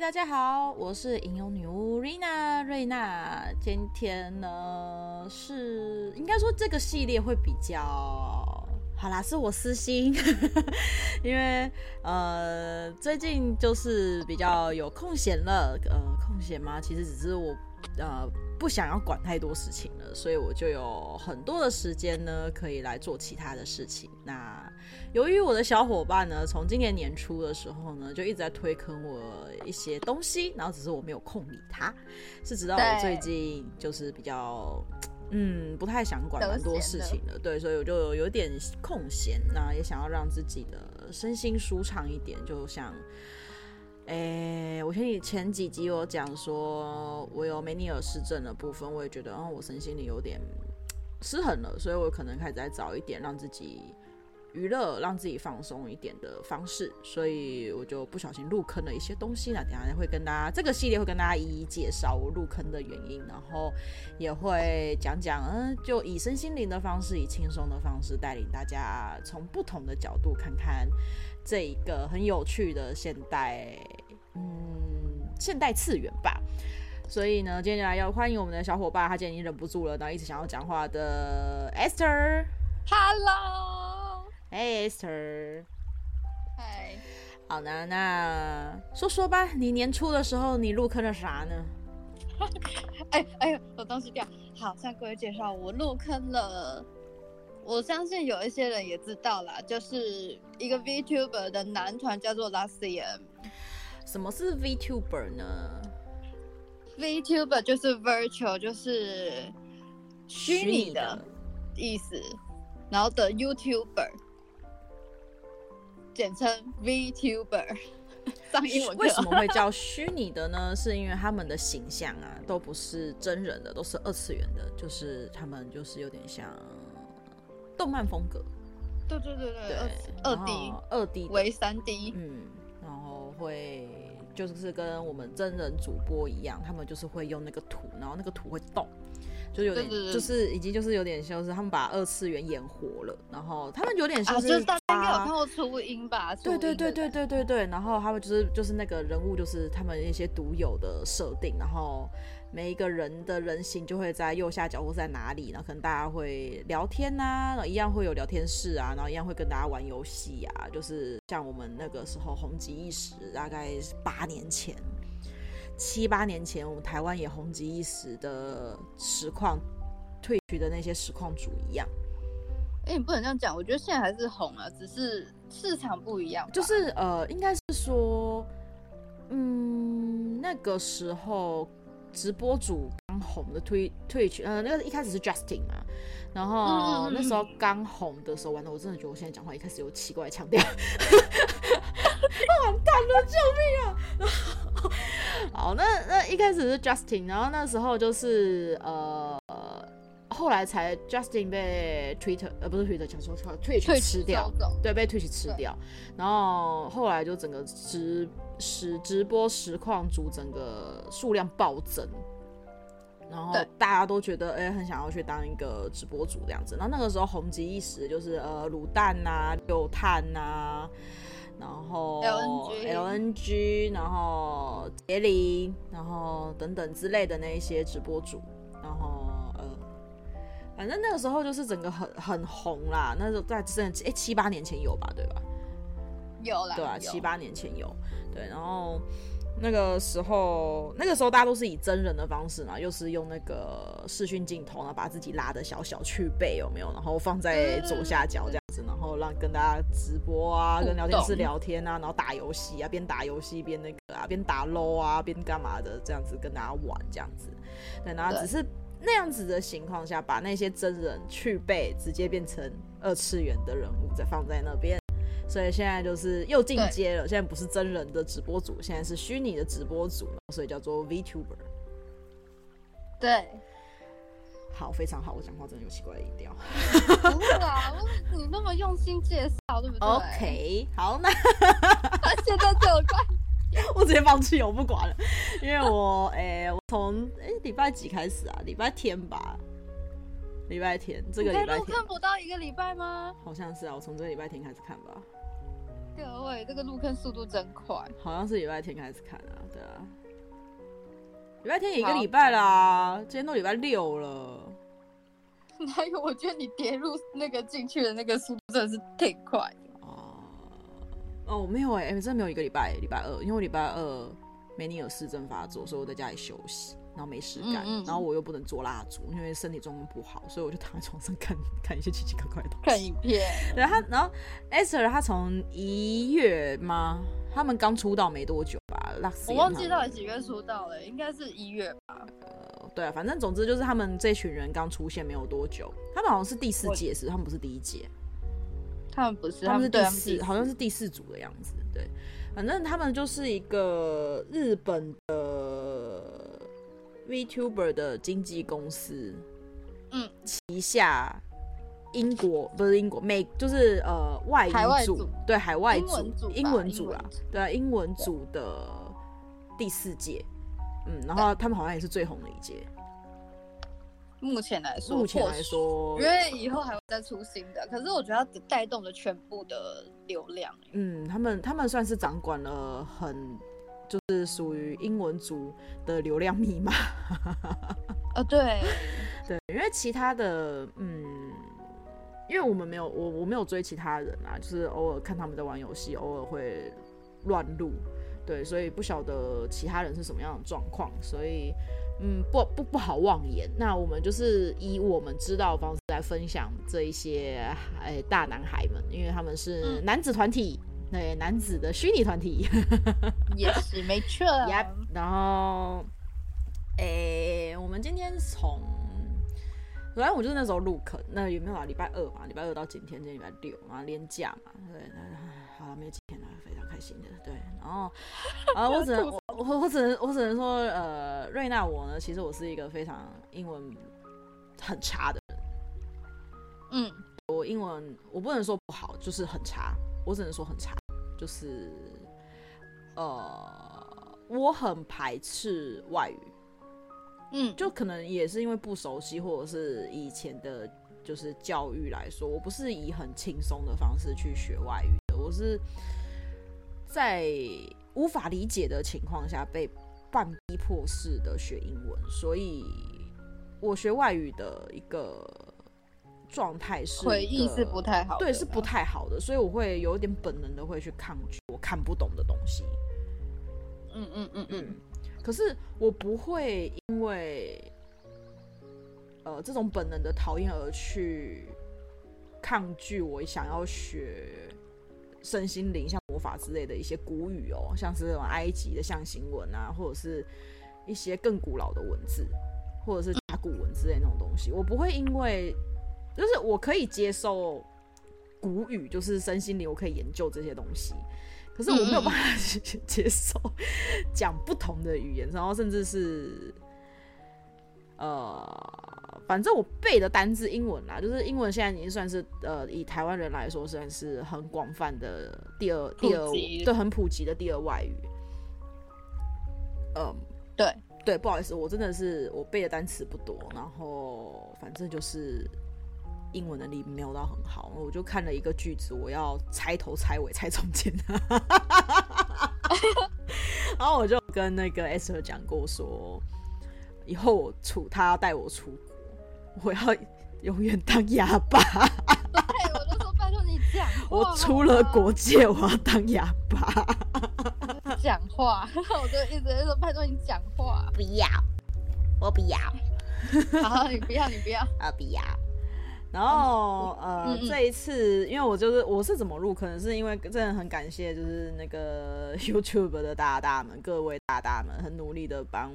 大家好，我是吟游女巫瑞娜瑞娜。今天呢是应该说这个系列会比较好啦，是我私心，因为呃最近就是比较有空闲了，呃空闲吗？其实只是我呃。不想要管太多事情了，所以我就有很多的时间呢，可以来做其他的事情。那由于我的小伙伴呢，从今年年初的时候呢，就一直在推坑我一些东西，然后只是我没有空理他，是直到我最近就是比较嗯不太想管很多事情了，对，所以我就有，点空闲，那也想要让自己的身心舒畅一点，就想。哎、我前几前几集有讲说，我有梅尼尔氏症的部分，我也觉得，哦，我身心里有点失衡了，所以我可能开始在找一点让自己娱乐、让自己放松一点的方式，所以我就不小心入坑了一些东西。那等下会跟大家这个系列会跟大家一一介绍我入坑的原因，然后也会讲讲，嗯，就以身心灵的方式，以轻松的方式带领大家从不同的角度看看这一个很有趣的现代。嗯，现代次元吧。所以呢，接下来要欢迎我们的小伙伴，他今天已经忍不住了，然后一直想要讲话的 Esther。Hello，哎、hey, Esther，嗨。好呢，那说说吧，你年初的时候你入坑了啥呢？哎哎呦，有东西掉。好，向各位介绍，我入坑了。我相信有一些人也知道啦，就是一个 VTuber 的男团叫做 Luxiem。什么是 VTuber 呢？VTuber 就是 virtual，就是虚拟的意思，然后的 YouTuber，简称 VTuber。上英文。为什么会叫虚拟的呢？是因为他们的形象啊，都不是真人的，都是二次元的，就是他们就是有点像动漫风格。对对对对，二二 D，二 D 为三 D，嗯，然后会。就是跟我们真人主播一样，他们就是会用那个图，然后那个图会动，就有点，就是已经就是有点像是他们把二次元演活了，然后他们有点像是，啊，就是大家应该有看过初音吧？对对对对对对对，然后他们就是就是那个人物就是他们一些独有的设定，然后。每一个人的人形就会在右下角或在哪里，然后可能大家会聊天呐、啊，然后一样会有聊天室啊，然后一样会跟大家玩游戏啊，就是像我们那个时候红极一时，大概八年前、七八年前，我们台湾也红极一时的实况退去的那些实况主一样。哎、欸，你不能这样讲，我觉得现在还是红啊，只是市场不一样。就是呃，应该是说，嗯，那个时候。直播主刚红的推退群，呃，那个一开始是 Justin 嘛，然后那时候刚红的时候，完了，我真的觉得我现在讲话一开始有奇怪的腔调，完蛋了，救命啊！好，那那一开始是 Justin，然后那时候就是呃，后来才 Justin 被 Twitter 呃不是 Twitter 讲说，Twitch 吃掉，对，被 Twitch 吃掉，然后后来就整个直。实直播实况组整个数量暴增，然后大家都觉得哎、欸，很想要去当一个直播主这样子。然后那个时候红极一时就是呃卤蛋呐、啊、六探呐，然后 LNG, LNG，然后杰林，然后等等之类的那一些直播主，然后呃，反正那个时候就是整个很很红啦。那时候在真的哎七八年前有吧，对吧？有啦，对啊，七八年前有，对，然后那个时候，那个时候大家都是以真人的方式嘛，又是用那个视讯镜头，然后把自己拉的小小去背有没有？然后放在左下角这样子，然后让跟大家直播啊，跟聊天室聊天啊，然后打游戏啊，边打游戏边那个啊，边打 low 啊，边干嘛的这样子跟大家玩这样子，对，然后只是那样子的情况下，把那些真人去背，直接变成二次元的人物，再放在那边。所以现在就是又进阶了，现在不是真人的直播组，现在是虚拟的直播组，所以叫做 VTuber。对，好，非常好，我讲话真的有奇怪的音调。不是啊，你那么用心介绍，对不对？OK，好，那现在就有关，我直接放弃，我不管了，因为我，哎、欸，我从哎礼拜几开始啊？礼拜天吧。礼拜天，这个礼拜天看不到一个礼拜吗？好像是啊，我从这个礼拜天开始看吧。各位，这个入坑速度真快。好像是礼拜天开始看啊，对啊。礼拜天也一个礼拜啦，今天都礼拜六了。还有？我觉得你跌入那个进去的那个速度真的是挺快哦，没有哎、欸，真的没有一个礼拜，礼拜二，因为我礼拜二梅尼尔氏症发作，所以我在家里休息。然后没事干，嗯嗯，然后我又不能做蜡烛，因为身体状况不好，所以我就躺在床上看看一些奇奇怪怪的东西，看影片。对他，然后 Esther 他从一月吗？他们刚出道没多久吧？我忘记到底几月出道了，应该是一月吧。呃，对啊，反正总之就是他们这群人刚出现没有多久，他们好像是第四届是，他们不是第一届，他们不是，他们是第四，好像是第四组的样子。对，反正他们就是一个日本的。VTuber 的经纪公司，嗯，旗下英国不是英国美，就是呃外语组，对海外组英文组啦，对啊英文组的第四届，嗯，然后他们好像也是最红的一届。目前来说，目前来说，因为以后还会再出新的，可是我觉得它只带动了全部的流量。嗯，他们他们算是掌管了很。就是属于英文族的流量密码，呃，对，对，因为其他的，嗯，因为我们没有，我我没有追其他人啊，就是偶尔看他们在玩游戏，偶尔会乱录，对，所以不晓得其他人是什么样的状况，所以，嗯，不不不好妄言。那我们就是以我们知道的方式来分享这一些，哎，大男孩们，因为他们是男子团体。对，男子的虚拟团体 也是没错。Yep, 然后，诶、欸，我们今天从，本来我就是那时候入坑，那有没有啊？礼拜二嘛，礼拜二到今天，今天礼拜六嘛，连假嘛，对，没有几天了，非常开心的，对。然后，啊，我只能，我我只能，我只能说，呃，瑞娜我呢，其实我是一个非常英文很差的人。嗯，我英文我不能说不好，就是很差，我只能说很差。就是，呃，我很排斥外语，嗯，就可能也是因为不熟悉，或者是以前的，就是教育来说，我不是以很轻松的方式去学外语的，我是在无法理解的情况下被半逼迫式的学英文，所以我学外语的一个。状态是回忆是不太好，对，是不太好的，所以我会有一点本能的会去抗拒我看不懂的东西。嗯嗯嗯嗯。可是我不会因为呃这种本能的讨厌而去抗拒我想要学身心灵、像魔法之类的一些古语哦，像是这种埃及的象形文啊，或者是一些更古老的文字，或者是甲骨文之类那种东西，我不会因为。就是我可以接受古语，就是身心灵，我可以研究这些东西。可是我没有办法 去接受讲不同的语言，然后甚至是呃，反正我背的单字英文啦，就是英文现在已经算是呃，以台湾人来说算是很广泛的第二第二对很普及的第二外语。嗯，对对，不好意思，我真的是我背的单词不多，然后反正就是。英文能力没有到很好，我就看了一个句子，我要猜头猜尾猜中间，然后我就跟那个 Esther 讲过说，以后我出他要带我出国，我要永远当哑巴。对，我就说拜托你讲，我出了国界，我要当哑巴。讲话，我就一直在说拜托你讲话，不要，我不要，好，你不要，你不要，啊，不要。然后呃，嗯嗯、这一次因为我就是我是怎么入坑，是因为真的很感谢，就是那个 YouTube 的大大们，各位大大们，很努力的帮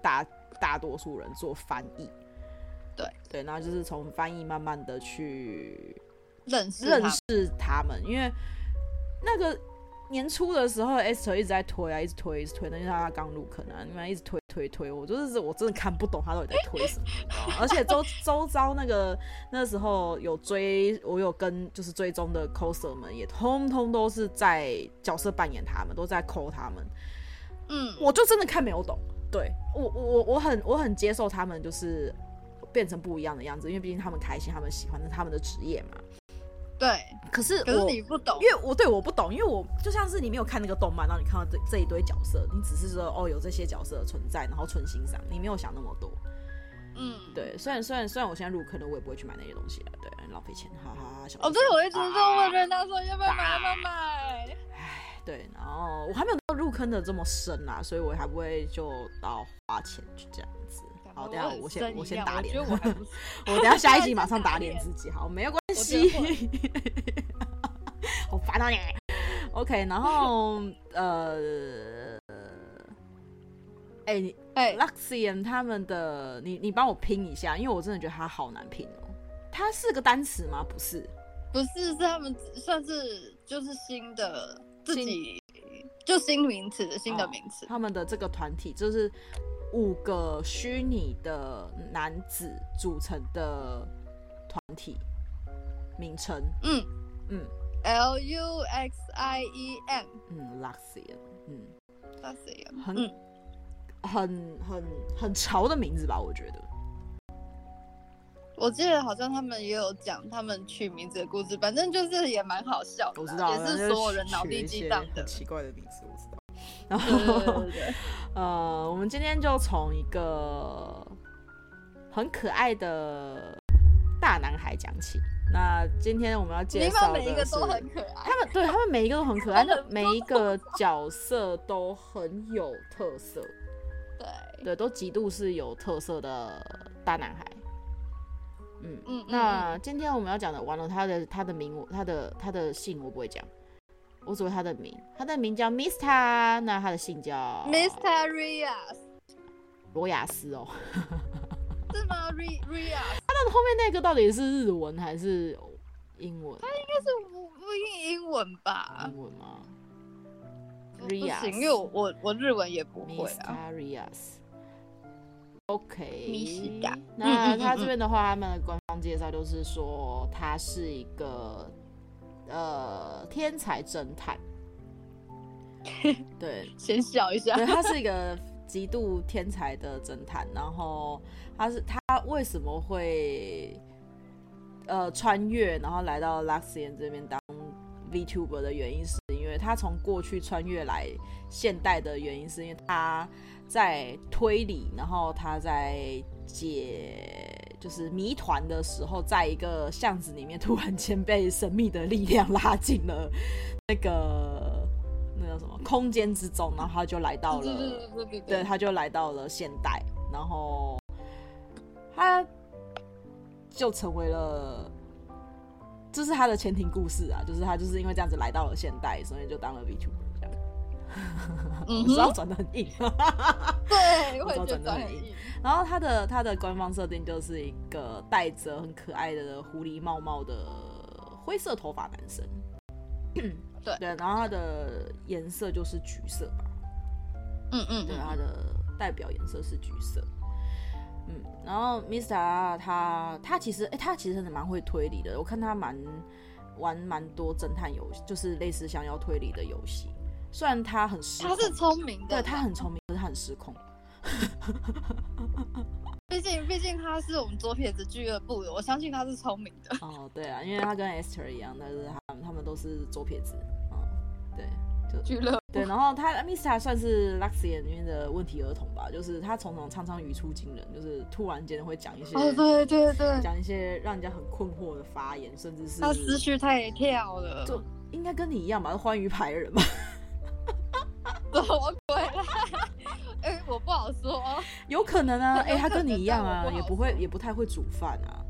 大大多数人做翻译。对。对，然后就是从翻译慢慢的去认识认识他们，因为那个。年初的时候，Esther 一直在推啊，一直推，一直推，那因为他刚入坑啊，你们一直推推推，我就是我真的看不懂他到底在推什么，而且周周遭那个那时候有追，我有跟就是追踪的 coser 们也通通都是在角色扮演他们，都在 call 他们，嗯，我就真的看没有懂，对我我我很我很接受他们就是变成不一样的样子，因为毕竟他们开心，他们喜欢，的他们的职业嘛。对，可是可是你不懂，因为我对我不懂，因为我就像是你没有看那个动漫，然后你看到这这一堆角色，你只是说哦有这些角色的存在，然后纯欣赏，你没有想那么多。嗯，对，虽然虽然虽然我现在入坑了，我也不会去买那些东西了，对，浪费钱，哈哈哈。小哦，对，我一直都问人家说要不要买，要不要买。唉，对，然后我还没有到入坑的这么深啊，所以我还不会就到花钱去这样子。好，等下我先我先打脸，我，我等 下下一集马上打脸自己，好，没有关系。好烦啊你！OK，然后呃，哎、欸，哎、欸、，Luxian 他们的，你你帮我拼一下，因为我真的觉得它好难拼哦。它是个单词吗？不是，不是，是他们算是就是新的自己就新名词，新的名词、哦。他们的这个团体就是。五个虚拟的男子组成的团体名称，嗯。嗯，L U X I E M，嗯，Luxiem，嗯，Luxian 很、嗯、很很很潮的名字吧？我觉得，我记得好像他们也有讲他们取名字的故事，反正就是也蛮好笑的，我知道，也是所有人脑力激荡的。奇怪的名字，我知道。然后，呃，我们今天就从一个很可爱的大男孩讲起。那今天我们要介绍的是，每一个都很可爱。他们对他们每一个都很可爱，那每一个角色都很有特色。对对，都极度是有特色的大男孩。嗯嗯。那今天我们要讲的，完了他的他的名，他的他的姓我不会讲。我只会他的名，他的名叫 Mr. 那他的姓叫 Mysterious 罗亚斯哦，是吗？Rias，他的后面那个到底是日文还是英文？他应该是不不英英文吧？英文吗？Rias，因为我我我日文也不会啊。Mysterious，OK，那他这边的话，他们的官方介绍就是说他是一个。呃，天才侦探，对，先笑一下。对，他是一个极度天才的侦探，然后他是他为什么会呃穿越，然后来到 Luxian 这边当 VTuber 的原因，是因为他从过去穿越来现代的原因，是因为他在推理，然后他在解。就是谜团的时候，在一个巷子里面，突然间被神秘的力量拉进了 那个那叫什么空间之中，然后他就来到了，对，他就来到了现代，然后他就成为了，这是他的前庭故事啊，就是他就是因为这样子来到了现代，所以就当了 VTuber。我知道转的很硬，对，我觉得很硬。然后他的他的官方设定就是一个戴着很可爱的狐狸帽帽的灰色头发男生，对对，然后他的颜色就是橘色吧，嗯嗯，对，他的代表颜色是橘色，嗯，然后 Mr. 他他其实哎、欸，他其实真的蛮会推理的，我看他蛮玩蛮多侦探游戏，就是类似想要推理的游戏。虽然他很失控，他是聪明的，对，他很聪明，可是他很失控。毕竟，毕竟他是我们左撇子俱乐部的，我相信他是聪明的。哦，对啊，因为他跟 Esther 一样，但是他们他们都是左撇子。嗯，对，就俱乐部。对，然后他 Mista 算是 Luxian 里面的问题儿童吧，就是他常常常常语出惊人，就是突然间会讲一些，哦，对对对，讲一些让人家很困惑的发言，甚至是他思绪太跳了，就应该跟你一样吧，是欢愉牌人吧。什么鬼啦？哎、欸，我不好说，有可能啊。哎、欸，他跟你一样啊，不也不会，也不太会煮饭啊。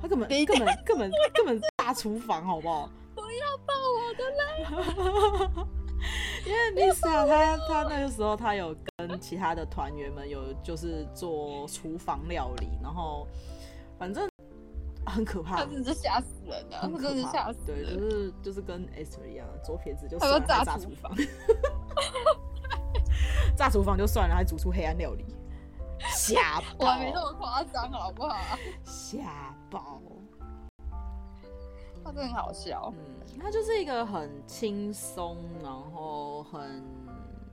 他根本根本根本根本大厨房，好不好？不要抱我的雷！因为 Lisa 他他那个时候他有跟其他的团员们有就是做厨房料理，然后反正。很可怕，他真的是吓死人了，他真的是吓死人。对，就是就是跟 Esther 一样，左撇子就算了，还炸厨房，炸厨房就算了，还煮出黑暗料理，吓爆！我还没那么夸张，好不好？吓爆！他真的很好笑，嗯，他就是一个很轻松，然后很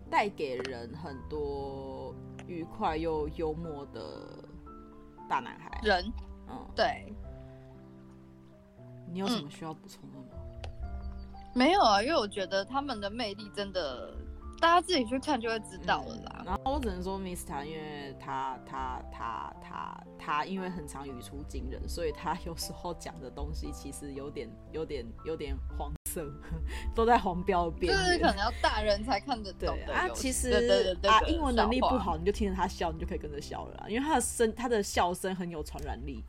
带给人很多愉快又幽默的大男孩。人，嗯，对。你有什么需要补充的吗？嗯？没有啊，因为我觉得他们的魅力真的。大家自己去看就会知道了啦。嗯、然后我只能说，Mista，因为他他他他他，因为很常语出惊人，所以他有时候讲的东西其实有点有点有点黄色，都在黄标边缘。就是可能要大人才看得懂啊，其实啊，英文能力不好，你就听着他笑，你就可以跟着笑了啦。因为他的声，他的笑声很有传染力。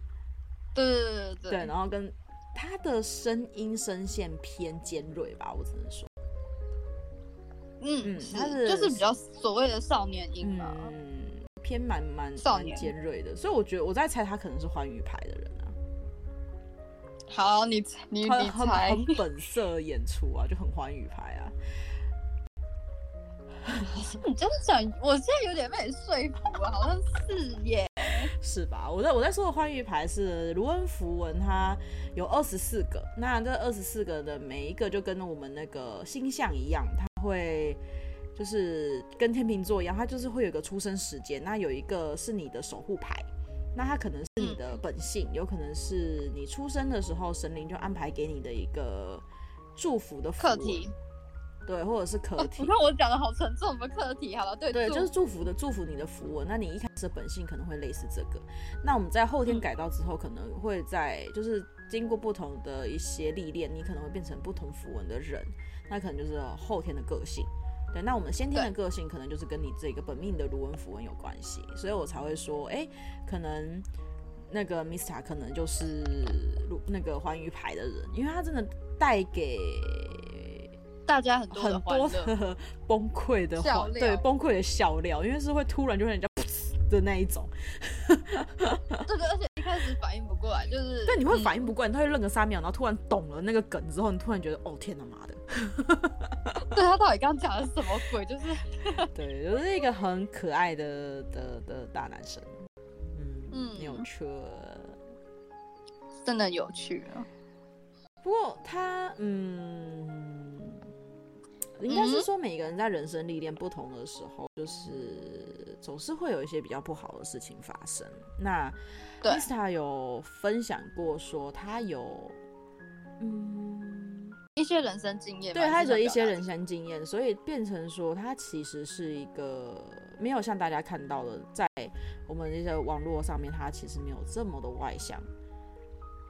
对对对对对。对，然后跟他的声音声线偏尖锐吧，我只能说。嗯，他是就是比较所谓的少年音嘛，嗯，偏蛮蛮少年尖锐的，所以我觉得我在猜他可能是欢愉牌的人啊。好，你你你猜，很 本色演出啊，就很欢愉牌啊。你真的想，我现在有点被你说服了，好像是耶。是吧？我在我在说的欢愉牌是卢恩符文，它有二十四个。那这二十四个的每一个就跟我们那个星象一样，它会就是跟天秤座一样，它就是会有个出生时间。那有一个是你的守护牌，那它可能是你的本性，有可能是你出生的时候神灵就安排给你的一个祝福的课题。对，或者是课题。你看我讲的好沉重的课题，好了，对对，就是祝福的祝福你的符文。那你一开始的本性可能会类似这个，那我们在后天改造之后，可能会在就是经过不同的一些历练，你可能会变成不同符文的人，那可能就是后天的个性。对，那我们先天的个性可能就是跟你这个本命的卢文符文有关系，所以我才会说，哎，可能那个 Mista 可能就是那个欢愉牌的人，因为他真的带给。大家很多很多的 崩溃的话，对崩溃的笑料，因为是会突然就让人家的那一种。对对，而且一开始反应不过来，就是 对，你会反应不过来，他会愣个三秒，然后突然懂了那个梗之后，你突然觉得哦天哪妈的，对他到底刚刚讲的是什么鬼？就是对，就是一个很可爱的的的大男生，嗯嗯，有趣，真的有趣啊。不过他嗯。应该是说，每个人在人生历练不同的时候，就是总是会有一些比较不好的事情发生。那 Mista 有分享过，说他有嗯。一些人生经验，对，他有一些人生经验，所以变成说他其实是一个没有像大家看到的，在我们这些网络上面，他其实没有这么的外向，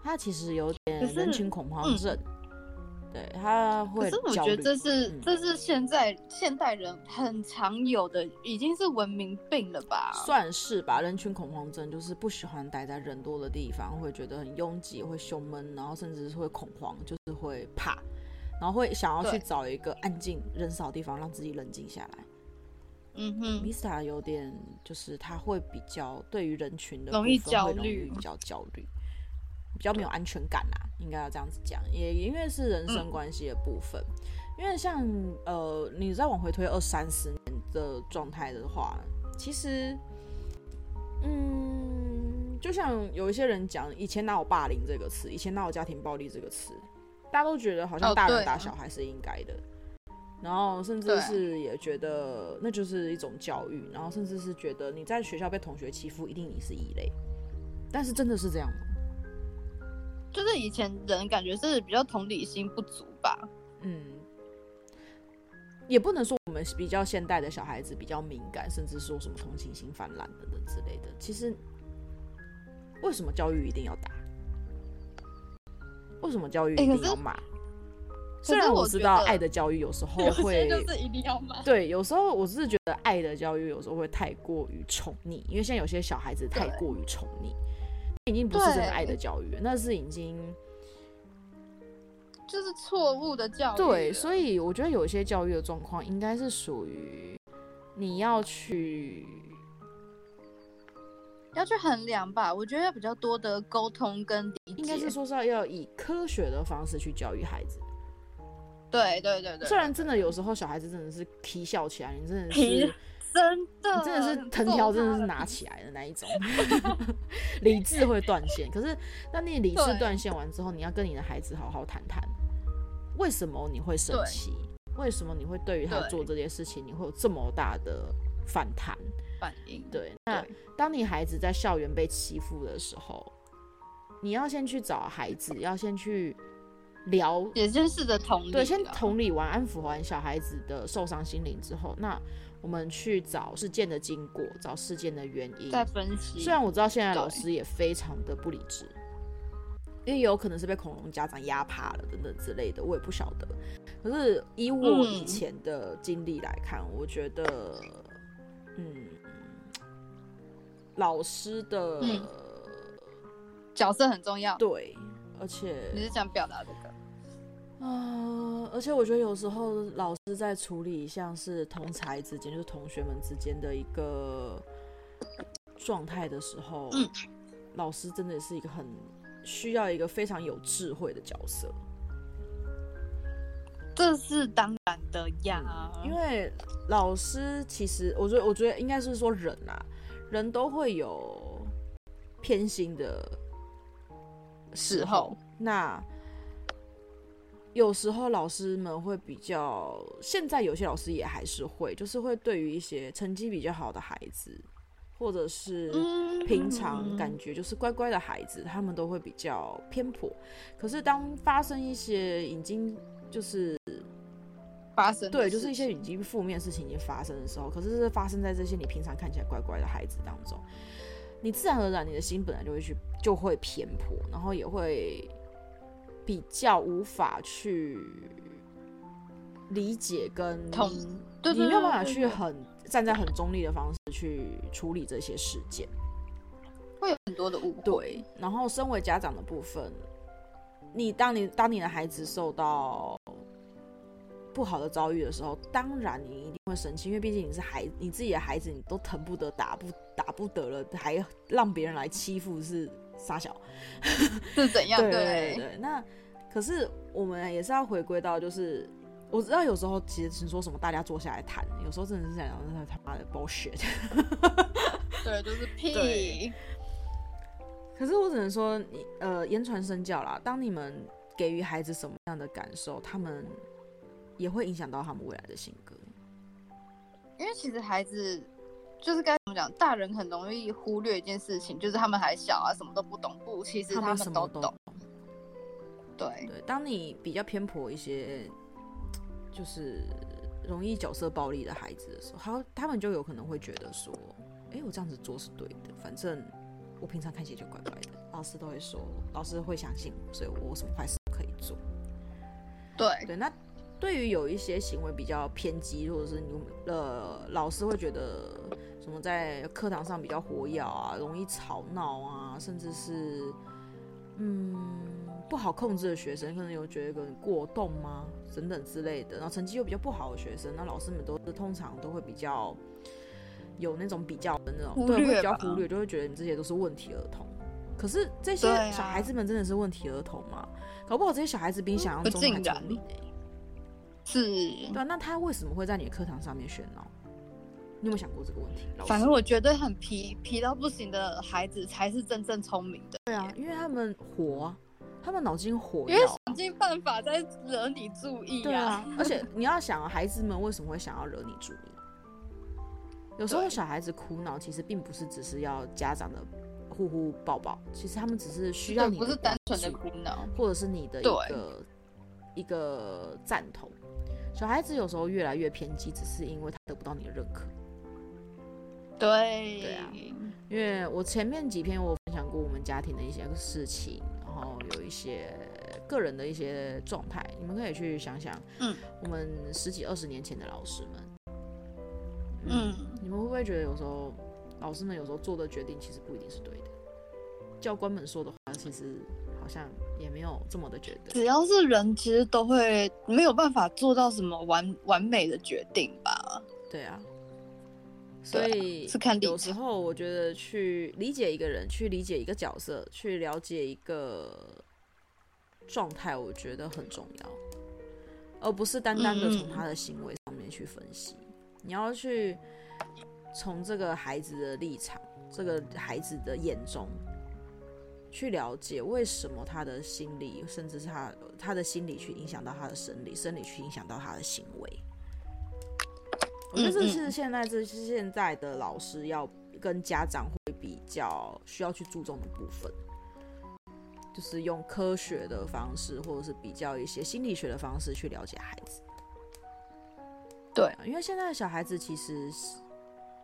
他其实有点人群恐慌症。对，他会，可是我觉得这是、嗯、这是现在现代人很常有的，已经是文明病了吧？算是吧。人群恐慌症就是不喜欢待在人多的地方，会觉得很拥挤，会胸闷，然后甚至是会恐慌，就是会怕，然后会想要去找一个安静人少的地方，让自己冷静下来。嗯哼，Mista 有点就是他会比较对于人群的容易焦虑，比较焦虑。比较没有安全感啦，应该要这样子讲，也因为是人生关系的部分。嗯、因为像呃，你再往回推二三十年的状态的话，其实，嗯，就像有一些人讲，以前哪有霸凌这个词，以前哪有家庭暴力这个词，大家都觉得好像大人打小孩是应该的，哦、然后甚至是也觉得那就是一种教育，然后甚至是觉得你在学校被同学欺负，一定你是异类。但是真的是这样吗？就是以前人感觉是比较同理心不足吧，嗯，也不能说我们比较现代的小孩子比较敏感，甚至说什么同情心泛滥等等之类的。其实，为什么教育一定要打？为什么教育一定要骂？虽然我知道爱的教育有时候会就是一定要骂，对，有时候我是觉得爱的教育有时候会太过于宠溺，因为现在有些小孩子太过于宠溺。已经不是真的爱的教育，那是已经就是错误的教育。对，所以我觉得有一些教育的状况，应该是属于你要去要去衡量吧。我觉得要比较多的沟通跟理解，应该是说是要要以科学的方式去教育孩子。对对对对，虽然真的有时候小孩子真的是啼笑起来，你真的是。真的，真的是藤条，真的是拿起来的那一种，理智会断线。可是，当你理智断线完之后，你要跟你的孩子好好谈谈，为什么你会生气？为什么你会对于他做这件事情，你会有这么大的反弹？反应？对，那当你孩子在校园被欺负的时候，你要先去找孩子，要先去聊，也先试着同理，对，先同理完、安抚完小孩子的受伤心灵之后，那我们去找事件的经过，找事件的原因，再分析。虽然我知道现在老师也非常的不理智，因为有可能是被恐龙家长压趴了等等之类的，我也不晓得。可是以我以前的经历来看，嗯，我觉得，嗯，老师的。嗯角色很重要，对，而且你是想表达这个，啊、呃，而且我觉得有时候老师在处理像是同才之间，就是同学们之间的一个状态的时候，嗯，老师真的是一个很需要一个非常有智慧的角色，这是当然的呀，嗯，因为老师其实，我觉得，我觉得应该是说人啊，人都会有偏心的。时候，那有时候老师们会比较，现在有些老师也还是会，就是会对于一些成绩比较好的孩子，或者是平常感觉就是乖乖的孩子，他们都会比较偏颇。可是当发生一些已经就是发生，对，就是一些已经负面事情已经发生的时候，可是是发生在这些你平常看起来乖乖的孩子当中。你自然而然，你的心本来就会去，就会偏颇，然后也会比较无法去理解跟同，你没有办法去很站在很中立的方式去处理这些事件，会有很多的误会。对，然后身为家长的部分，你当你当你的孩子受到不好的遭遇的时候，当然你一定会生气，因为毕竟你是孩，你自己的孩子，你都疼不得，打不打不得了，还让别人来欺负，是杀小，是怎样？对对对。那可是我们也是要回归到，就是我知道有时候其实是说什么大家坐下来谈，有时候真的是想讲那他妈的 bullshit。对，就是屁。可是我只能说，你呃言传身教啦，当你们给予孩子什么样的感受，他们。也会影响到他们未来的性格，因为其实孩子就是该怎么讲，大人很容易忽略一件事情，就是他们还小啊，什么都不懂。不，其实他们都懂。都懂对对，当你比较偏颇一些，就是容易角色暴力的孩子的时候，他他们就有可能会觉得说，哎，我这样子做是对的，反正我平常看起来就乖乖的，老师都会说，老师会相信我，所以我什么坏事都可以做。对对，那。对于有一些行为比较偏激，或者是你呃老师会觉得什么在课堂上比较活跃啊，容易吵闹啊，甚至是嗯不好控制的学生，可能有觉得可能过动吗？等等之类的，然后成绩又比较不好的学生，那老师们都是通常都会比较有那种比较的那种，对，会比较忽略，就会觉得你这些都是问题儿童。可是这些小孩子们真的是问题儿童吗？啊、搞不好这些小孩子比你想象中还聪明呢。是对，那他为什么会在你的课堂上面喧闹？你有没有想过这个问题？反正我觉得很皮皮到不行的孩子才是真正聪明的。对啊，因为他们活，他们脑筋活，因为想尽办法在惹你注意啊。对啊，而且你要想，孩子们为什么会想要惹你注意？有时候小孩子哭闹，其实并不是只是要家长的呼呼抱抱，其实他们只是需要你，不是单纯的哭闹，或者是你的一个一个赞同。小孩子有时候越来越偏激，只是因为他得不到你的认可。对，对啊，因为我前面几篇我分享过我们家庭的一些事情，然后有一些个人的一些状态，你们可以去想想。嗯，我们十几二十年前的老师们，嗯，嗯，你们会不会觉得有时候老师们有时候做的决定其实不一定是对的？教官们说的话其实。好像也没有这么的觉得，只要是人，其实都会没有办法做到什么完完美的决定吧？对啊，所以是看有时候我觉得去理解一个人，去理解一个角色，去了解一个状态，我觉得很重要，而不是单单的从他的行为上面去分析。你要去从这个孩子的立场，这个孩子的眼中。去了解为什么他的心理，甚至是他他的心理去影响到他的生理，生理去影响到他的行为。我觉得这是现在这是现在的老师要跟家长会比较需要去注重的部分。就是用科学的方式，或者是比较一些心理学的方式去了解孩子。对，因为现在的小孩子其实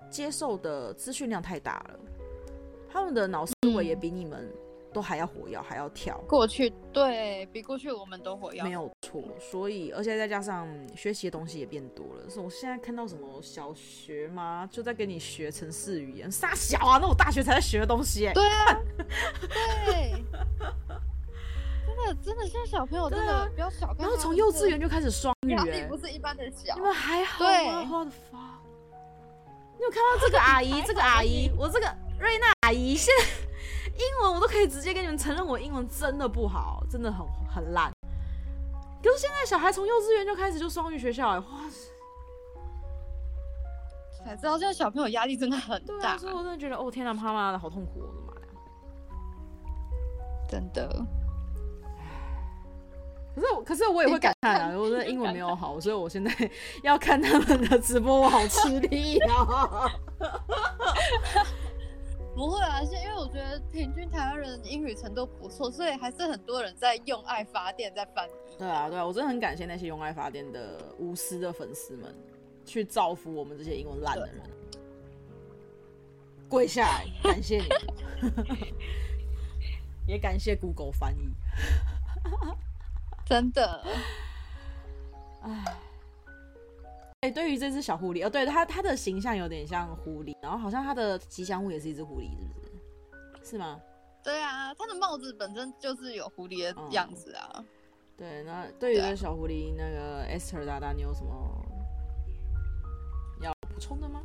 接受的资讯量太大了，他们的脑思维也比你们都还要活跃，还要跳。过去对比过去我们都活跃，没有错。所以，而且再加上学习的东西也变多了。是我现在看到什么小学吗？就在跟你学城市语言，傻小啊！那我大学才在学的东西。对啊，对。真的，真的，现在小朋友真的不要小看。然后从幼稚园就开始双语，不是一般的小。你们还好吗？对。我的妈！你有看到这个阿姨？这个阿姨，我这个瑞娜阿姨，现在英文我都可以直接跟你们承认，我英文真的不好，真的很很烂。可是现在小孩从幼稚园就开始就双语学校，哎，哇塞！才知道现在小朋友压力真的很大，所以我真的觉得，哦天哪，妈妈的好痛苦，我的妈呀！真的。可是，可是我也会感叹啊！我的英文没有好，所以我现在要看他们的直播，我好吃力啊！不会啊，现因为我觉得平均台湾人英语程度不错，所以还是很多人在用爱发电在翻译。对啊，对啊，我真的很感谢那些用爱发电的无私的粉丝们，去造福我们这些英文烂的人。跪下来，感谢你，也感谢 Google 翻译。真的，哎，哎，对于这只小狐狸，哦，对，它它的形象有点像狐狸，然后好像它的吉祥物也是一只狐狸，是不是？是吗？对啊，它的帽子本身就是有狐狸的样子啊。嗯、对，那对于这小狐狸，那个 Esther 大大，你有什么要补充的吗？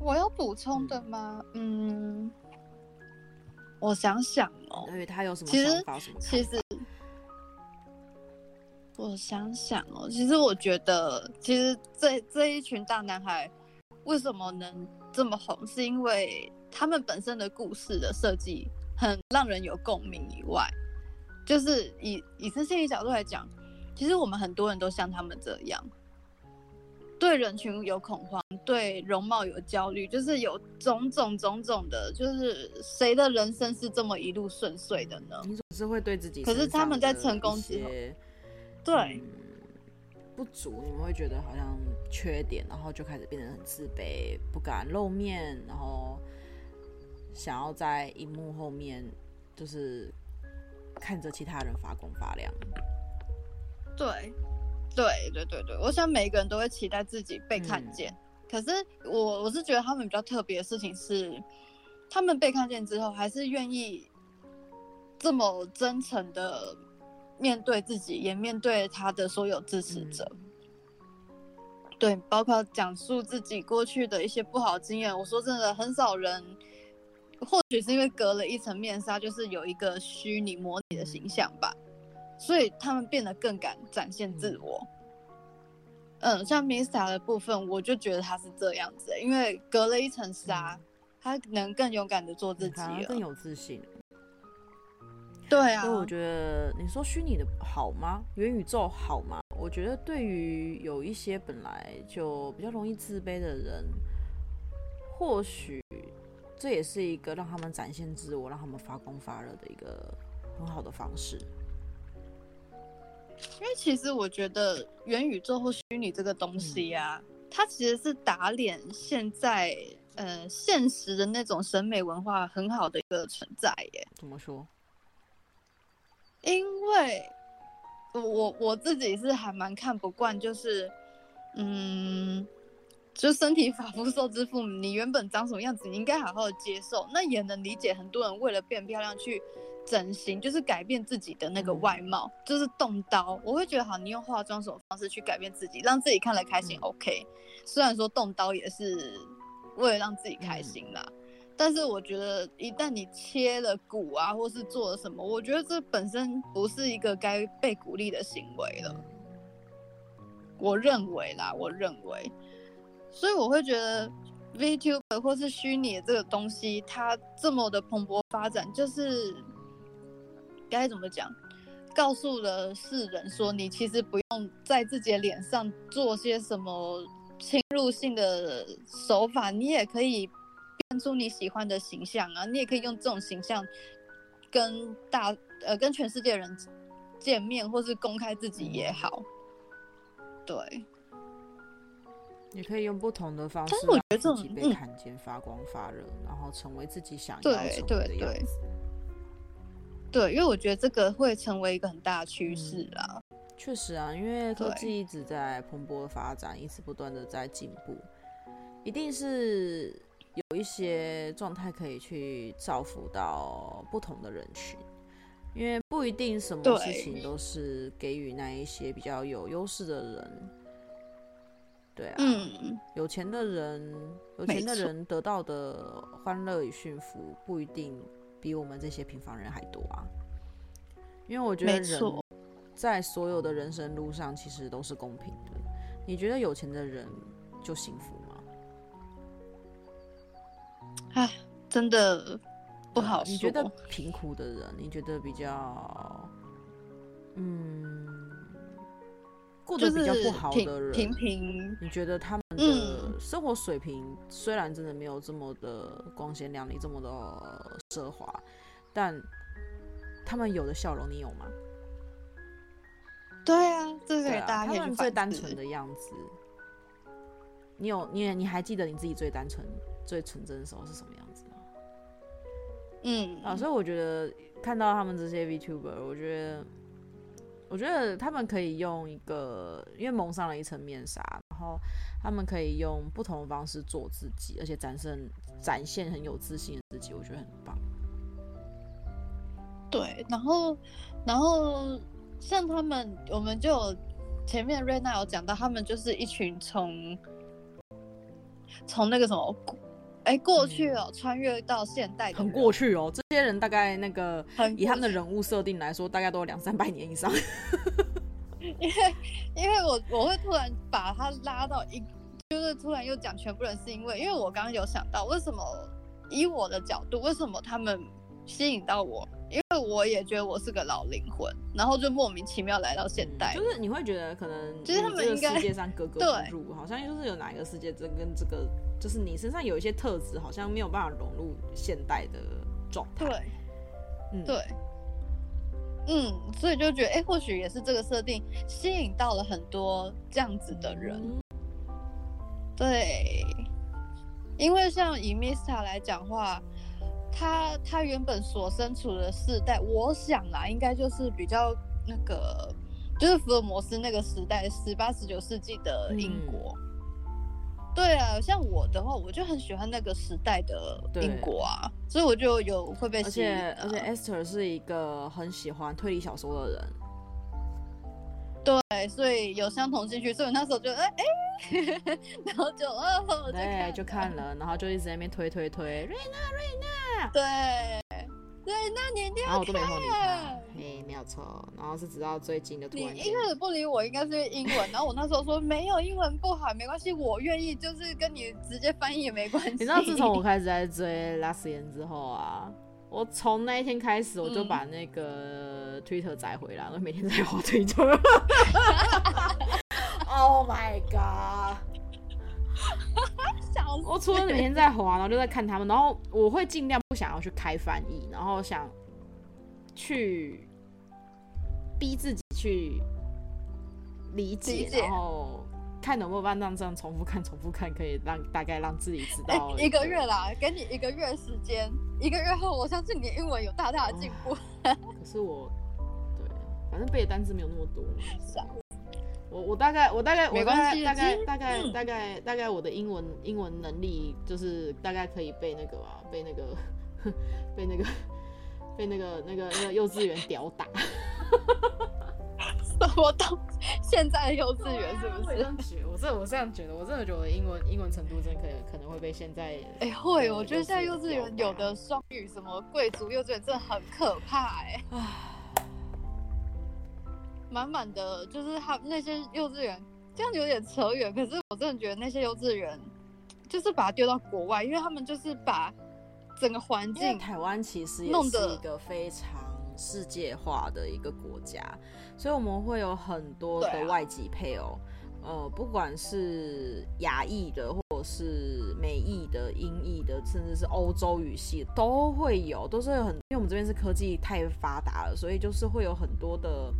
我要补充的吗？嗯，嗯我想想哦，对他有什么想法？什么其实。我想想哦，其实我觉得，其实这这一群大男孩为什么能这么红，是因为他们本身的故事的设计很让人有共鸣以外，就是以以身心理角度来讲，其实我们很多人都像他们这样，对人群有恐慌，对容貌有焦虑，就是有种种种种的，就是谁的人生是这么一路顺遂的呢？你总是会对自己，可是他们在成功之后。对、嗯，不足，你们会觉得好像缺点，然后就开始变得很自卑，不敢露面，然后想要在荧幕后面就是看着其他人发光发亮。对，对，对，对，对，我想每个人都会期待自己被看见。嗯、可是我我是觉得他们比较特别的事情是，他们被看见之后，还是愿意这么真诚的。面对自己，也面对他的所有支持者，嗯、对，包括讲述自己过去的一些不好经验。我说真的，很少人，或许是因为隔了一层面纱，就是有一个虚拟模拟的形象吧，所以他们变得更敢展现自我。嗯，嗯，像 Mista 的部分，我就觉得他是这样子，因为隔了一层纱，他能更勇敢的做自己了，更有自信。对啊，所以我觉得你说虚拟的好吗？元宇宙好吗？我觉得对于有一些本来就比较容易自卑的人，或许这也是一个让他们展现自我、让他们发光发热的一个很好的方式。因为其实我觉得元宇宙或虚拟这个东西呀、啊，嗯、它其实是打脸现在呃现实的那种审美文化很好的一个存在耶。怎么说？因为我我自己是还蛮看不惯，就是，嗯，就身体发肤受之父母，你原本长什么样子，你应该好好的接受。那也能理解很多人为了变漂亮去整形，就是改变自己的那个外貌，嗯、就是动刀。我会觉得好，你用化妆什么方式去改变自己，让自己看了开心，OK。虽然说动刀也是为了让自己开心啦。嗯但是我觉得，一旦你切了骨啊，或是做了什么，我觉得这本身不是一个该被鼓励的行为了。我认为啦，我认为，所以我会觉得 VTuber 或是虚拟这个东西，它这么的蓬勃发展，就是该怎么讲？告诉了世人说，你其实不用在自己的脸上做些什么侵入性的手法，你也可以。出你喜欢的形象啊，你也可以用这种形象跟大呃跟全世界人见面，或是公开自己也好，对。你可以用不同的方式，但是我觉得让自己被看见、发光发热，嗯、然后成为自己想要成为的样子。对对对，对，因为我觉得这个会成为一个很大的趋势啦。确实啊，因为科技一直在蓬勃的发展，一直不断的在进步，一定是有一些状态可以去造福到不同的人群，因为不一定什么事情都是给予那一些比较有优势的人。对啊，嗯，有钱的人，有钱的人得到的欢乐与幸福不一定比我们这些平凡人还多啊。因为我觉得人在所有的人生路上其实都是公平的。你觉得有钱的人就幸福吗？哎，真的不好说。你觉得贫苦的人，你觉得比较，嗯。过得比较不好的人，平平，你觉得他们的生活水平虽然真的没有这么的光鲜亮丽，这么的奢华，但他们有的笑容，你有吗？对啊，这是给大家他们最单纯的样子。你有你你还记得你自己最单纯、最纯真的时候是什么样子吗？嗯啊，所以我觉得看到他们这些 VTuber，我觉得。我觉得他们可以用一个，因为蒙上了一层面纱，然后他们可以用不同的方式做自己，而且展现展现很有自信的自己，我觉得很棒。对，然后，然后像他们，我们就有前面瑞娜有讲到，他们就是一群从从那个什么。哎，过去哦，嗯、穿越到现代，很过去哦。这些人大概那个，以他们的人物设定来说，大概都有两三百年以上。因为，因为我我会突然把他拉到一，就是突然又讲全部人，是因为，因为我刚刚有想到，为什么以我的角度，为什么他们吸引到我？因为我也觉得我是个老灵魂，然后就莫名其妙来到现代。嗯、就是你会觉得可能，就是他们应该世界上格格不入，好像就是有哪一个世界这跟这个。就是你身上有一些特质，好像没有办法融入现代的状态。对，嗯，对，嗯，所以就觉得，哎、欸，或许也是这个设定吸引到了很多这样子的人。嗯、对，因为像以 Mista 来讲话，他他原本所身处的世代，我想啦，应该就是比较那个，就是福尔摩斯那个时代，十八、十九世纪的英国。嗯对啊，像我的话，我就很喜欢那个时代的英国啊，所以我就有会被吸引。而且而且，Esther 是一个很喜欢推理小说的人，对，所以有相同兴趣，所以那时候就哎哎，然后就哦，对，就看了，然后就一直在那边推推推，瑞娜瑞娜，对。对，那你一定要看。然后我都没后理他，嘿，没有错。然后是直到最近的突然。你一开始不理我，应该是英文。然后我那时候说没有英文不好，没关系，我愿意，就是跟你直接翻译也没关系。你知道，自从我开始在追 Last 言之后啊，我从那一天开始，我就把那个 Twitter 载回来，我、嗯、每天在滑 Twitter。Oh my god！我除了每天在滑，然后就在看他们，然后我会尽量不想要去开翻译，然后想去逼自己去理解，理解然后看能不能让这样重复看、重复看，可以让大概让自己知道一。一个月啦，给你一个月时间，一个月后，我相信你的英文有大大的进步。可是我，对，反正背的单词没有那么多。我我大概我大概我大概大概大概大概大概我的英文英文能力就是大概可以被那个吧，被那个 被那个 被那个那个那个幼稚园屌打。我懂，现在的幼稚园是不是？这样觉，我这我这样觉得，我真的觉得我的英文英文程度真的可能可能会被现在哎、欸、会，我觉得现在幼稚园有的双语什么贵族幼稚园真的很可怕哎、欸。满满的就是他那些幼稚园，这样有点扯远。可是我真的觉得那些幼稚园，就是把它丢到国外，因为他们就是把整个环境。台湾其实也是一个非常世界化的一个国家，所以我们会有很多的外籍配偶，呃，不管是亚裔的，或者是美裔的、英裔的，甚至是欧洲语系，都会有，都是有很，因为我们这边是科技太发达了，所以就是会有很多的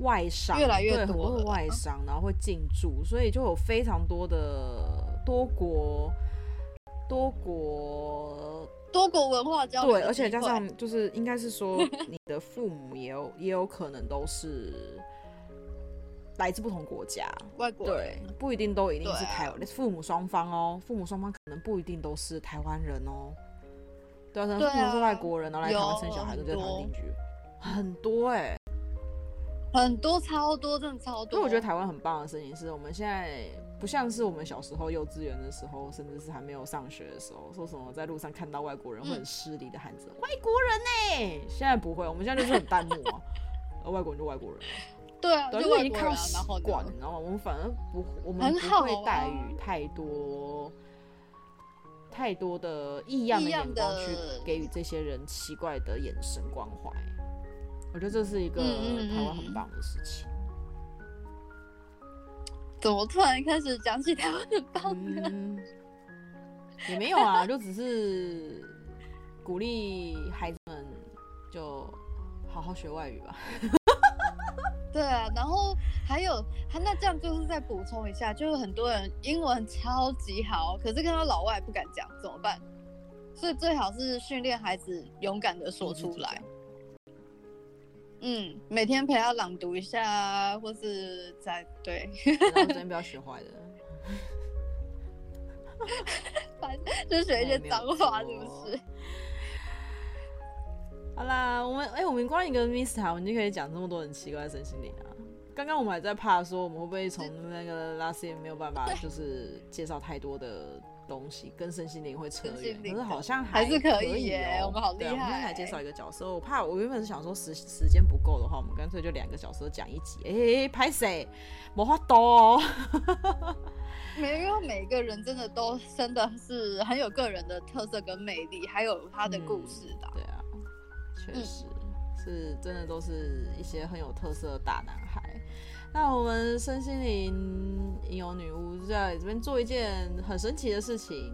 外商，越来越多，对，很多的外商，然后会进驻，所以就有非常多的多国、多国、多国文化交流，对，而且加上就是应该是说，你的父母也有也有可能都是。来自不同国家，外国对，不一定都一定是台湾，啊、父母双方哦，父母双方可能不一定都是台湾人哦，对啊，可能父母是外国人，然后来台湾生小孩，就在台湾定居，很多哎、欸，很多超多，真的超多。所以我觉得台湾很棒的事情是，我们现在不像是我们小时候幼稚园的时候，甚至是还没有上学的时候，说什么在路上看到外国人会很失礼的喊着、嗯、外国人呢、欸，现在不会，我们现在就是很淡漠啊，外国人就外国人。对啊，对，就已经看习惯，你知道吗？我们反而不，我们不会带予太多、啊、太多的异样的眼光去给予这些人奇怪的眼神关怀。我觉得这是一个台湾很棒的事情。怎么突然开始讲起台湾很棒呢？嗯，也没有啊，就只是鼓励孩子们就好好学外语吧。对啊，然后还有，那这样就是再补充一下，就是很多人英文超级好，可是看到老外不敢讲，怎么办？所以最好是训练孩子勇敢的说出来。嗯，每天陪他朗读一下，或是在对，然后真不要学坏的，反正就学一些脏话，是不是？好啦，我们哎、欸，我们光一个 Mista，我们就可以讲这么多很奇怪的身心灵啊。刚刚我们还在怕说，我们会不会从那个拉斯也没有办法，就是介绍太多的东西，跟身心灵会扯远。可是好像还，还是可以耶，我们好厉害。对，我们现在来介绍一个角色，我怕我原本是想说时时间不够的话，我们干脆就两个角色讲一集。哎、欸，拍谁？魔法多。没有，每个人真的都真的是很有个人的特色跟魅力，还有他的故事的。对啊。确实是，真的都是一些很有特色的大男孩。那我们身心灵影游女巫在这边做一件很神奇的事情，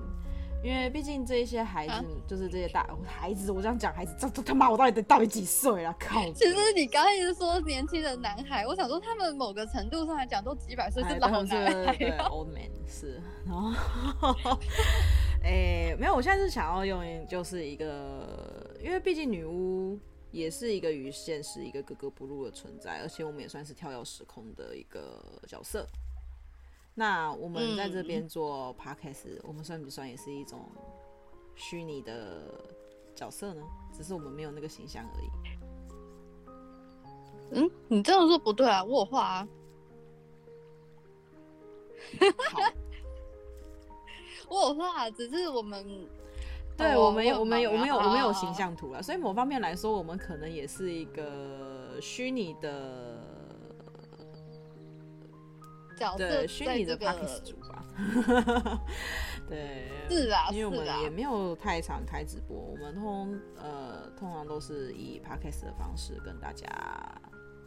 因为毕竟这一些孩子，啊、就是这些大孩子，我这样讲孩子，这这他妈我到底得到底几岁啊？靠！其实你刚才一直说年轻的男孩，我想说他们某个程度上来讲都几百岁是老男孩，哎、对，old man 是。然后，哎、欸，没有，我现在是想要用就是一个。因为毕竟女巫也是一个与现实一个格格不入的存在，而且我们也算是跳跃时空的一个角色。那我们在这边做 podcast，、嗯、我们算不算也是一种虚拟的角色呢？只是我们没有那个形象而已。嗯，你这样说不对啊，我有画啊。好，我有画，只是我们。对，我们有，我们有，我们有，我们有形象图了，所以某方面来说，我们可能也是一个虚拟的角色，虚拟的 Podcast 主吧。对，是啊，因为我们也没有太常开直播，我们通呃通常都是以 Podcast 的方式跟大家。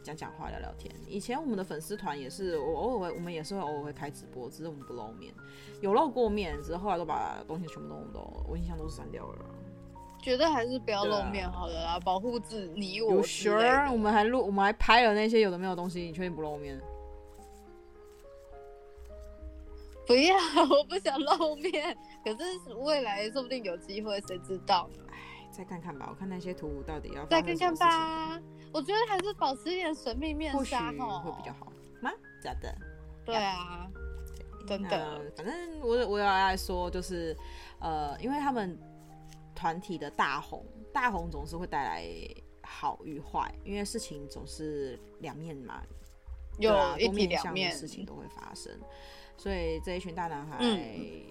讲讲话聊聊天。以前我们的粉丝团也是，我偶尔会，我们也是会偶尔会开直播，只是我们不露面。有露过面，只是后来都把东西全部都都，我印象都是删掉了。觉得还是不要露面好了啦，啊、保护自你我。You sure？我们还录，我们还拍了那些有的没有东西，你确定不露面？不要，我不想露面。可是未来说不定有机会，谁知道呢？哎，再看看吧。我看那些图到底要再看看吧。我觉得还是保持一点神秘面纱，或许会比较好吗？假的。对啊，真的。反正我我要来说，就是呃，因为他们团体的大红，大红总是会带来好与坏，因为事情总是两面嘛，有多面向的事情都会发生，所以这一群大男孩。嗯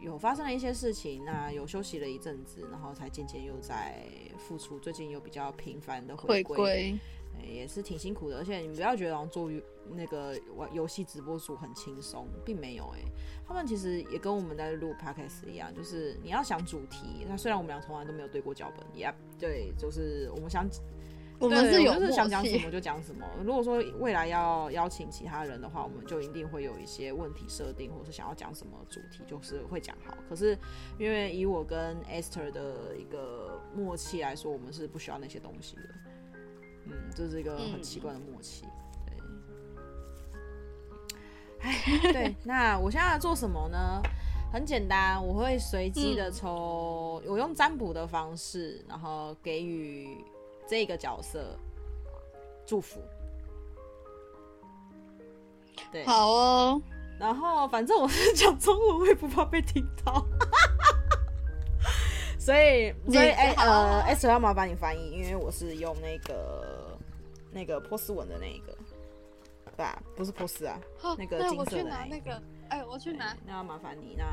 有发生了一些事情，那有休息了一阵子，然后才渐渐又在复出。最近又比较频繁的回归，欸，也是挺辛苦的。而且你不要觉得做那个玩游戏直播组很轻松，并没有哎，欸，他们其实也跟我们在录 podcast 一样，就是你要想主题。那虽然我们俩从来都没有对过脚本，也对，就是我们想我们是有就是想讲什么就讲什么。如果说未来要邀请其他人的话，我们就一定会有一些问题设定，或是想要讲什么主题，就是会讲好。可是因为以我跟 Esther 的一个默契来说，我们是不需要那些东西的。嗯，这是一个很奇怪的默契。对，哎，对，那我现在要做什么呢？很简单，我会随机的抽，我用占卜的方式，然后给予这个角色祝福。对，好哦。然后反正我是讲中文，我也不怕被听到。所以，所以，哎，呃，S 要麻烦你翻译，因为我是用那个那个波斯文的那一个，对吧？不是波斯啊，那个金色的那个。哎，我去拿。那要麻烦你。那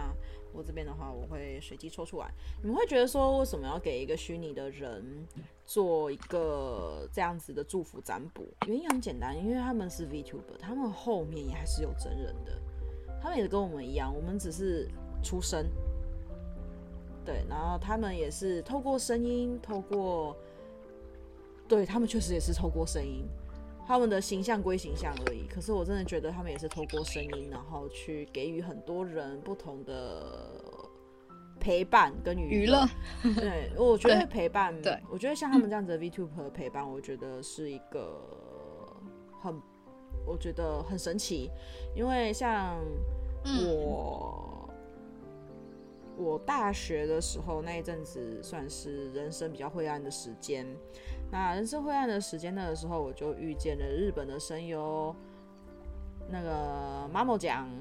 我这边的话，我会随机抽出来。你们会觉得说，为什么要给一个虚拟的人做一个这样子的祝福占卜？原因很简单，因为他们是 VTuber，他们后面也还是有真人的。他们也跟我们一样，我们只是出声。对，然后他们也是透过声音，透过，对，他们确实也是透过声音。他们的形象归形象而已，可是我真的觉得他们也是透过声音，然后去给予很多人不同的陪伴跟娱乐。对，我觉得陪伴，对，我觉得像他们这样子的 VTuber 陪伴，我觉得是一个很，我觉得很神奇，因为像我，我大学的时候那一阵子算是人生比较灰暗的时间。那人生灰暗的时间，那个时候我就遇见了日本的声优，那个 Mamo 酱，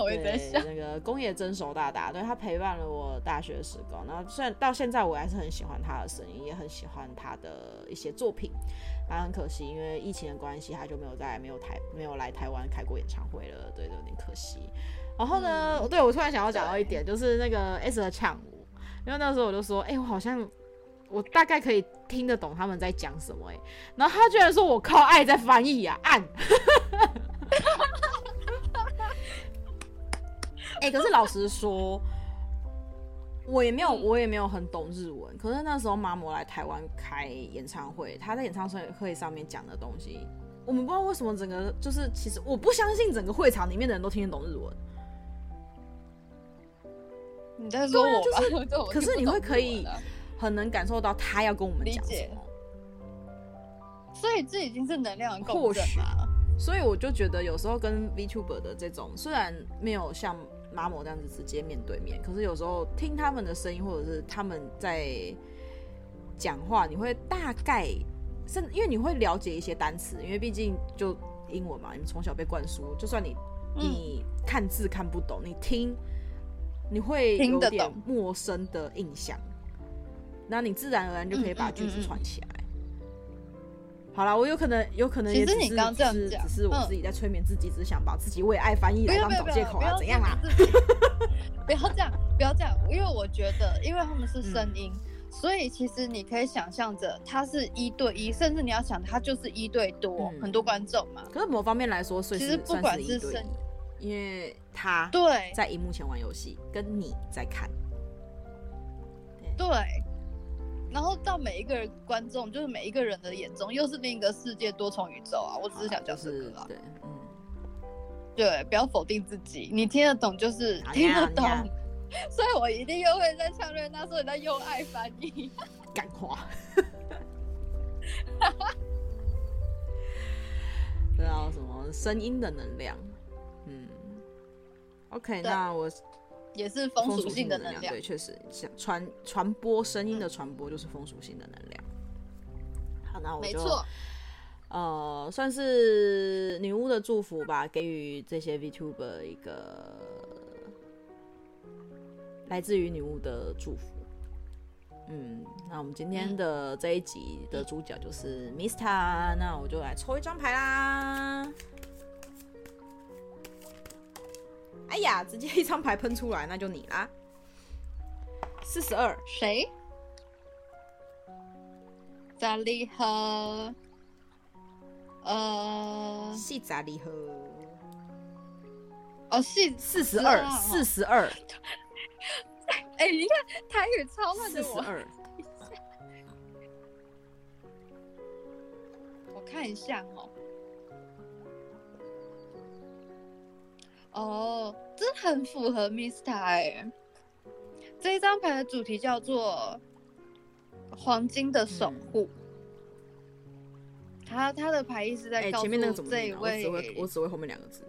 我也在想那个宫野真守大大，对，他陪伴了我大学时光。然后虽然到现在我还是很喜欢他的声音，也很喜欢他的一些作品。那很可惜，因为疫情的关系，他就没有在没有台没有来台湾开过演唱会了，对，有点可惜。然后呢，嗯、对我突然想要讲到一点，就是那个 S 的抢。因为那时候我就说，哎、欸，我好像我大概可以听得懂他们在讲什么，哎，然后他居然说我靠爱在翻译呀，按，哎，可是老实说，我也没有我也没有很懂日文，可是那时候 Mamo 来台湾开演唱会，他在演唱会上面讲的东西，我们不知道为什么整个就是，其实我不相信整个会场里面的人都听得懂日文。你在说我吧？就是，可是你会可以很能感受到他要跟我们讲什么，所以这已经是能量的共振了。所以我就觉得有时候跟 VTuber 的这种，虽然没有像 Mamo 这样子直接面对面，可是有时候听他们的声音，或者是他们在讲话，你会大概甚因为你会了解一些单词，因为毕竟就英文嘛，你们从小被灌输，就算你你看字看不懂，你听。你会有点陌生的印象，那你自然而然就可以把句子串起来。好了，我有可能有可能也只是只是我自己在催眠自己，只是想把自己为爱翻译来当找借口啊，怎样啊？不要这样，不要这样，因为我觉得，因为他们是声音，所以其实你可以想象着他是一对一，甚至你要想他就是一对多，很多观众嘛。可是某方面来说，其实不管是声。因为他对。在荧幕前玩游戏，跟你在看，对，然后到每一个人观众，就是每一个人的眼中，又是另一个世界，多重宇宙啊！我只是想讲这个啊，对，嗯，对，不要否定自己，你听得懂就是听得懂，所以我一定又会在唱瑞娜说你在用爱翻译，干话，知道什么声音的能量。OK，那我也是风属性的能量，对，确实像传传播声音的传播就是风属性的能量。好，那我就没错，呃，算是女巫的祝福吧，给予这些 VTuber 一个来自于女巫的祝福。嗯，那我们今天的这一集的主角就是 Mista，那我就来抽一张牌啦。哎呀，直接一张牌喷出来，那就你啦。四十二，谁？咋离合？呃，是咋离合？哦，是四十二，四十二。哎、你看台语超烂的我。四十二。我看一下哦、哦，这很符合 Mista 哎。这一张牌的主题叫做“黄金的守护”。他、嗯、他的牌意是在告诉、这一位，我只会我只会后面两个字。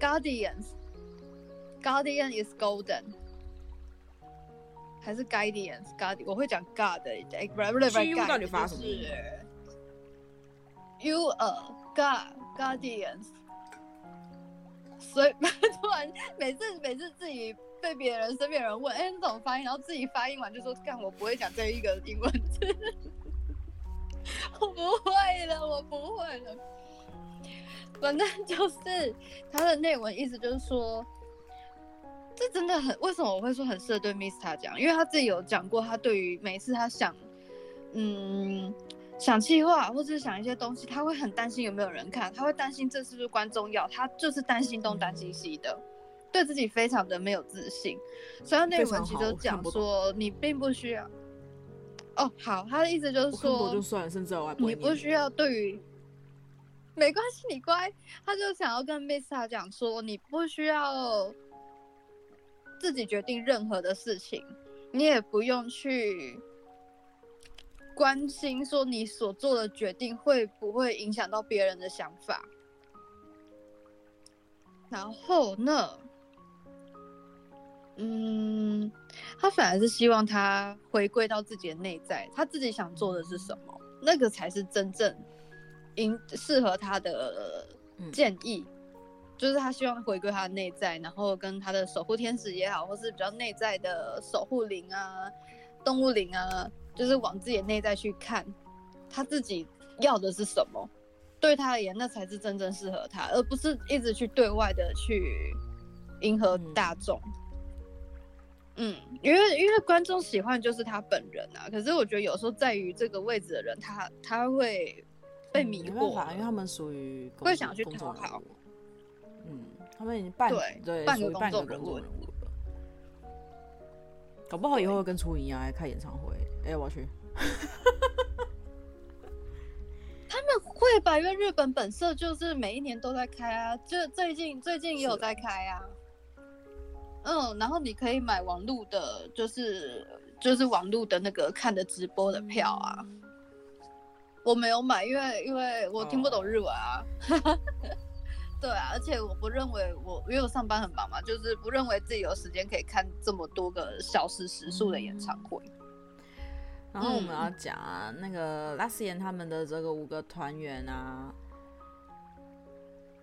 Guardians，Guardian is golden，还是 Guardians？Guardian，我会讲 God 的。哎，不对不对不对，God 到底发什么？You are God，Guardians。所以 突然每次每次自己被别人身边人问，哎、你怎么发音？然后自己发音完就说，干，我不会讲这一个英文字，我不会了，我不会了。反正就是他的内文意思就是说，这真的很，为什么我会说很适合对 Mista 讲？因为他自己有讲过，他对于每次他想，嗯。想企划或者是想一些东西，他会很担心有没有人看，他会担心这是不是观众要，他就是担心东担心西的，对自己非常的没有自信。所以内文其实就讲说，你并不需要。哦，好，他的意思就是说，就算了，甚至我还不你不需要对于，没关系，你乖。他就想要跟 Mista 讲说，你不需要自己决定任何的事情，你也不用去。关心说你所做的决定会不会影响到别人的想法，然后呢，嗯，他反而是希望他回归到自己的内在，他自己想做的是什么，那个才是真正应适合他的建议，嗯，就是他希望回归他的内在，然后跟他的守护天使也好，或是比较内在的守护灵啊、动物灵啊。就是往自己内在去看，他自己要的是什么，对他而言，那才是真正适合他，而不是一直去对外的去迎合大众。嗯，因为因为观众喜欢就是他本人啊，可是我觉得有时候在于这个位置的人，他他会被迷惑，嗯，因为他们属于会想要去讨好。嗯，他们已经半对对半个公众人物了，搞不好以后会跟初音一样来开演唱会。哎、欸，我去！他们会吧？因为日本本色就是每一年都在开啊，就最近最近也有在开啊。嗯，然后你可以买网路的，就是就是网路的那个看的直播的票啊。嗯、我没有买，因为因为我听不懂日文啊。哦、对啊，而且我不认为我因为我上班很忙嘛，就是不认为自己有时间可以看这么多个小时时数的演唱会。嗯然后我们要讲啊，嗯、那个 Luxiem 他们的这个五个团员啊，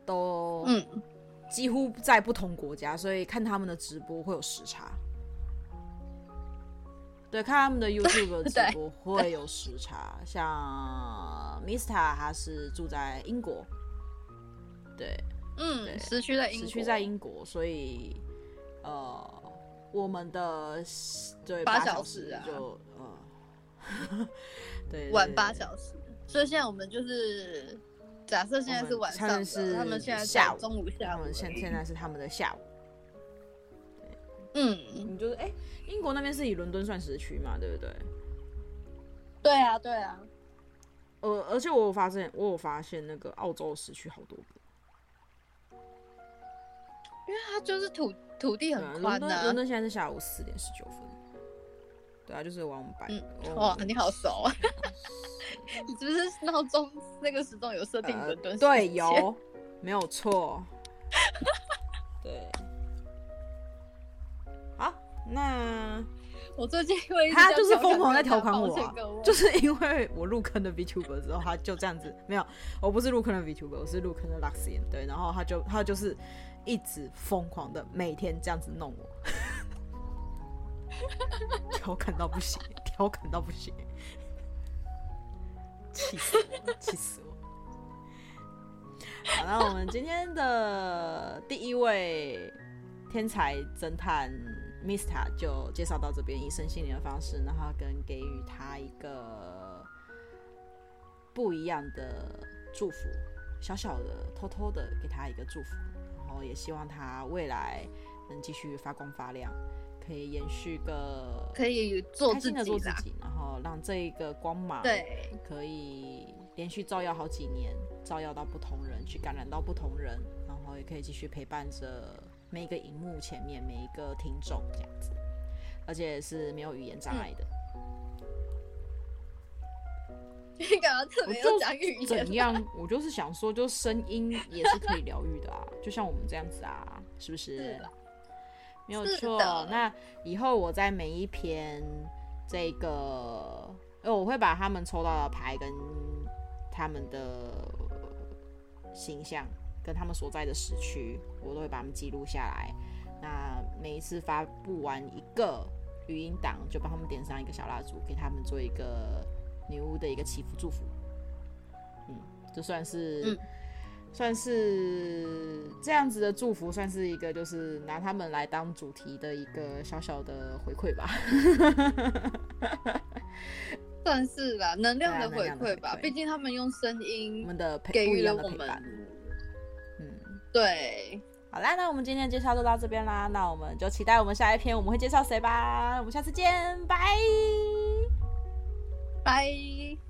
都嗯几乎在不同国家，所以看他们的直播会有时差。对，看他们的 YouTube 直播会有时差。像 Mista 他是住在英国，对，嗯，对，时区在英国，时区在英国，所以呃，我们的对八小时就。对，晚八小时，所以现在我们就是假设现在是晚上，他们是他们现在下午中午下午，现现在是他们的下午。嗯，你就是哎，英国那边是以伦敦算时区嘛，对不对？对啊，对啊。呃，而且我有发现，我有发现那个澳洲时区好多，因为它就是土土地很宽的、啊。伦敦现在是下午四点十九分。对啊，就是往北。嗯，哇，你好熟啊！你是不是闹钟那个时钟有设定伦敦、呃？对，有，没有错。对。好，那 我最近因为他就是疯狂在调侃我、啊，就是因为我入坑的 VTuber 之后，他就这样子。没有，我不是入坑的 VTuber，我是入坑的 Luxian。对，然后他就他就是一直疯狂的每天这样子弄我。调侃到不行，调侃到不行，气死我，气死我！好，那我们今天的第一位天才侦探 Mista 就介绍到这边，以身心灵的方式，然后跟给予他一个不一样的祝福，小小的、偷偷的给他一个祝福，然后也希望他未来能继续发光发亮。可以延续个，可以做自己的做自己，然后让这一个光芒对可以连续照耀好几年，照耀到不同人，去感染到不同人，然后也可以继续陪伴着每一个荧幕前面每一个听众这样子，而且是没有语言障碍的。你刚刚特别要讲语言？怎样？我就是想说，就声音也是可以疗愈的啊，就像我们这样子啊，是不是？是没有错。那以后我在每一篇这个，我会把他们抽到的牌跟他们的形象，跟他们所在的时区，我都会把他们记录下来。那每一次发布完一个语音档，就帮他们点上一个小蜡烛，给他们做一个女巫的一个祈福祝福。嗯，这算是。嗯算是这样子的祝福，算是一个就是拿他们来当主题的一个小小的回馈吧。算是吧，能量的回馈吧。毕竟他们用声音，我们的给予了我们。嗯，对。好啦，那我们今天的介绍就到这边啦。那我们就期待我们下一篇我们会介绍谁吧。我们下次见，拜拜。